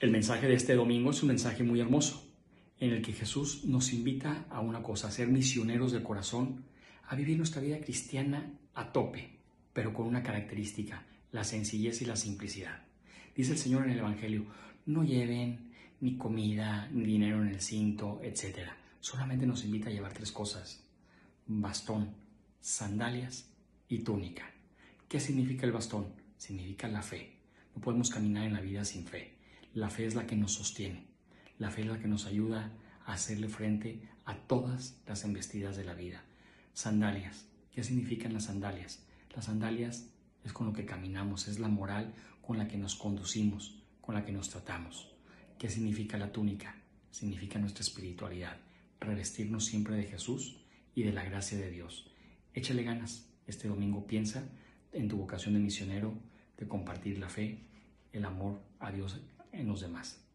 El mensaje de este domingo es un mensaje muy hermoso, en el que Jesús nos invita a una cosa, a ser misioneros del corazón, a vivir nuestra vida cristiana a tope, pero con una característica, la sencillez y la simplicidad. Dice el Señor en el Evangelio, no lleven ni comida, ni dinero en el cinto, etc. Solamente nos invita a llevar tres cosas, bastón, sandalias y túnica. ¿Qué significa el bastón? Significa la fe. No podemos caminar en la vida sin fe. La fe es la que nos sostiene. La fe es la que nos ayuda a hacerle frente a todas las embestidas de la vida. Sandalias. ¿Qué significan las sandalias? Las sandalias es con lo que caminamos, es la moral con la que nos conducimos, con la que nos tratamos. ¿Qué significa la túnica? Significa nuestra espiritualidad, revestirnos siempre de Jesús y de la gracia de Dios. Échale ganas. Este domingo piensa en tu vocación de misionero, de compartir la fe, el amor a Dios en los demás.